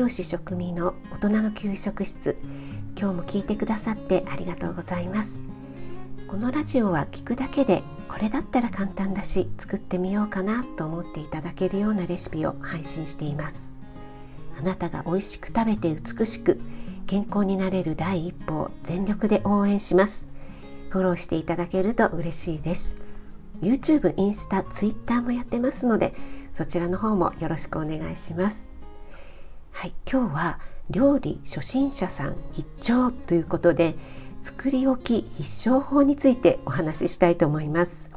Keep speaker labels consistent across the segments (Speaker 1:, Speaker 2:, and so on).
Speaker 1: 養士食味の大人の給食室。今日も聞いてくださってありがとうございます。このラジオは聞くだけでこれだったら簡単だし作ってみようかなと思っていただけるようなレシピを配信しています。あなたが美味しく食べて美しく健康になれる第一歩を全力で応援します。フォローしていただけると嬉しいです。YouTube、インスタ、Twitter もやってますのでそちらの方もよろしくお願いします。はい、今日は料理初心者さん必聴ということで作り置き必勝法についてお話ししたいと思います。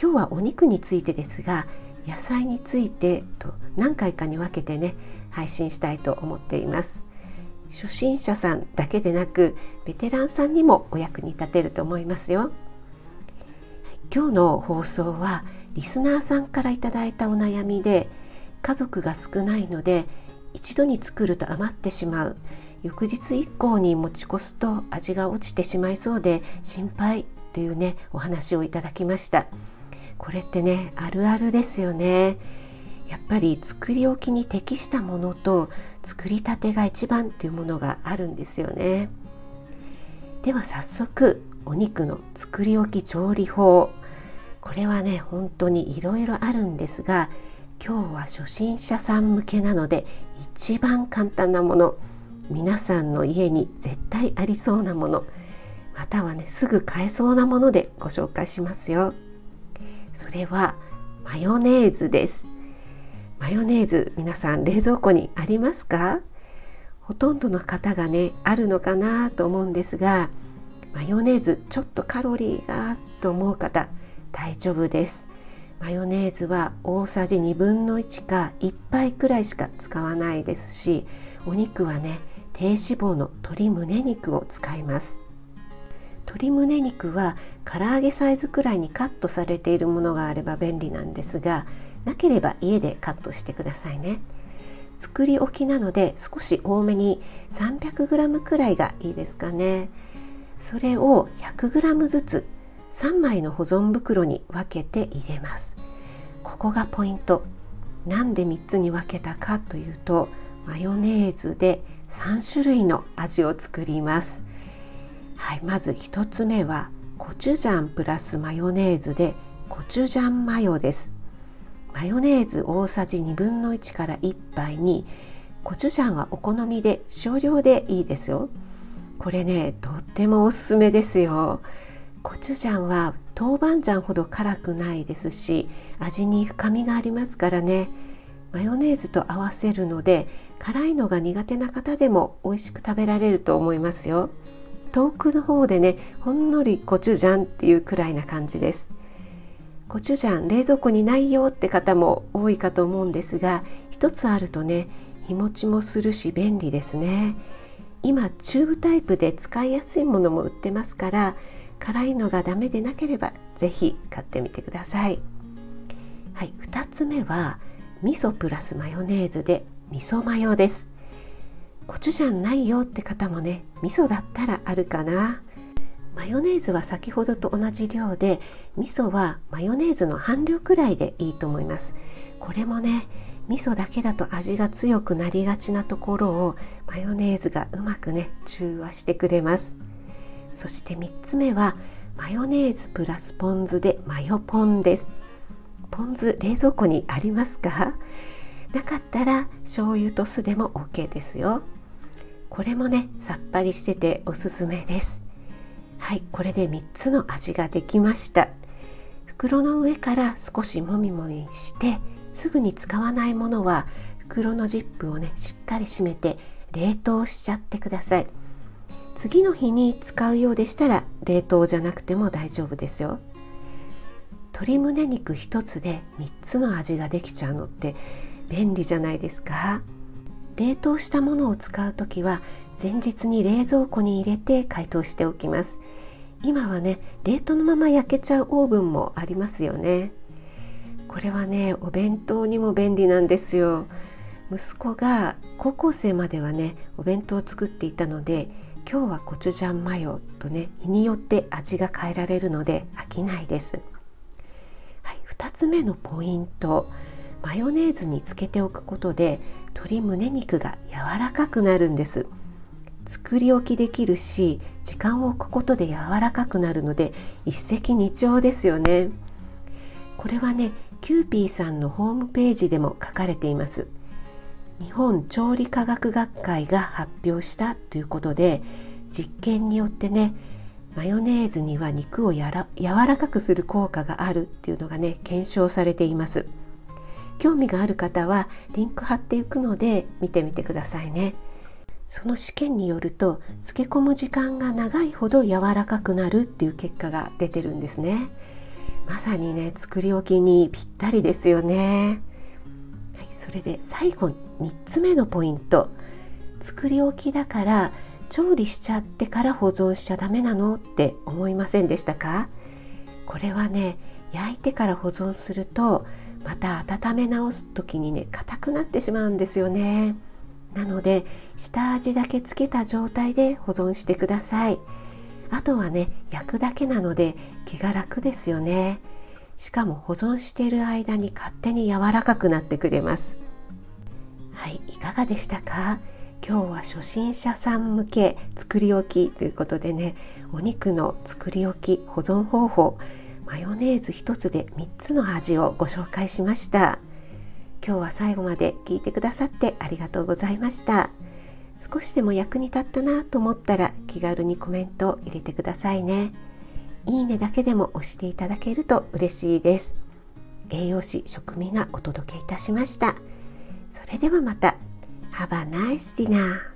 Speaker 1: 今日はお肉についてですが野菜についてと何回かに分けてね配信したいと思っています。初心者さんだけでなくベテランさんにもお役に立てると思いますよ。今日の放送はリスナーさんからいただいたお悩みで家族が少ないので一度に作ると余ってしまう。翌日以降に持ち越すと味が落ちてしまいそうで心配っていうねお話をいただきました。これってねあるあるですよね。やっぱり作り置きに適したものと作りたてが一番っていうものがあるんですよね。では早速お肉の作り置き調理法。これはね本当にいろいろあるんですが今日は初心者さん向けなので一番簡単なもの。皆さんの家に絶対ありそうなもの。またはねすぐ買えそうなものでご紹介しますよ。それはマヨネーズです。マヨネーズ皆さん冷蔵庫にありますか？ほとんどの方がねあるのかなと思うんですがマヨネーズちょっとカロリーがと思う方大丈夫です。マヨネーズは大さじ1分の1か1杯くらいしか使わないですしお肉はね低脂肪の鶏胸肉を使います。鶏胸肉は唐揚げサイズくらいにカットされているものがあれば便利なんですがなければ家でカットしてくださいね。作り置きなので少し多めに 300g くらいがいいですかね。それを 100g ずつ3枚の保存袋に分けて入れます。ここがポイント。なんで3つに分けたかというとマヨネーズで3種類の味を作ります。はいまず1つ目はコチュジャンプラスマヨネーズでコチュジャンマヨです。マヨネーズ大さじ1分の1から1杯にコチュジャンはお好みで少量でいいですよ。これねとってもおすすめですよ。コチュジャンは豆板醤ほど辛くないですし味に深みがありますからね。マヨネーズと合わせるので辛いのが苦手な方でも美味しく食べられると思いますよ。遠くの方でねほんのりコチュジャンっていうくらいな感じです。コチュジャン冷蔵庫にないよって方も多いかと思うんですが一つあるとね日持ちもするし便利ですね。今チューブタイプで使いやすいものも売ってますから辛いのがダメでなければ是非買ってみてください。はい2つ目は味噌プラスマヨネーズで味噌マヨです。コチュジャンないよって方もね味噌だったらあるかな。マヨネーズは先ほどと同じ量で味噌はマヨネーズの半量くらいでいいと思います。これもね味噌だけだと味が強くなりがちなところをマヨネーズがうまくね中和してくれます。そして3つ目はマヨネーズプラスポン酢でマヨポンです。ポン酢冷蔵庫にありますか？なかったら醤油と酢でも OK ですよ。これもねさっぱりしてておすすめです。はいこれで3つの味ができました。袋の上から少しもみもみしてすぐに使わないものは袋のジップをねしっかり閉めて冷凍しちゃってください。次の日に使うようでしたら冷凍じゃなくても大丈夫ですよ。鶏胸肉1つで3つの味ができちゃうのって便利じゃないですか。冷凍したものを使う時は前日に冷蔵庫に入れて解凍しておきます。今はね冷凍のまま焼けちゃうオーブンもありますよね。これはねお弁当にも便利なんですよ。息子が高校生まではねお弁当を作っていたので今日はコチュジャンマヨとね日によって味が変えられるので飽きないです、はい、2つ目のポイントマヨネーズにつけておくことで鶏胸肉が柔らかくなるんです。作り置きできるし時間を置くことで柔らかくなるので一石二鳥ですよね。これはねキューピーさんのホームページでも書かれています。日本調理科学学会が発表したということで実験によってねマヨネーズには肉をやら柔らかくする効果があるっていうのがね検証されています。興味がある方はリンク貼っていくので見てみてくださいね。その試験によると漬け込む時間が長いほど柔らかくなるっていう結果が出てるんですねまさにね作り置きにぴったりですよね、それで最後3つ目のポイント。作り置きだから調理しちゃってから保存しちゃダメなのって思いませんでしたか？これはね焼いてから保存するとまた温め直す時にね硬くなってしまうんですよね。なので下味だけつけた状態で保存してください。あとはね焼くだけなので気が楽ですよね。しかも保存している間に勝手に柔らかくなってくれます。はいいかがでしたか？今日は初心者さん向け作り置きということでねお肉の作り置き保存方法マヨネーズ1つで3つの味をご紹介しました。今日は最後まで聞いてくださってありがとうございました。少しでも役に立ったなと思ったら気軽にコメントを入れてくださいね。いいねだけでも押していただけると嬉しいです。栄養士食味がお届けいたしました。それではまた。Have a nice dinner.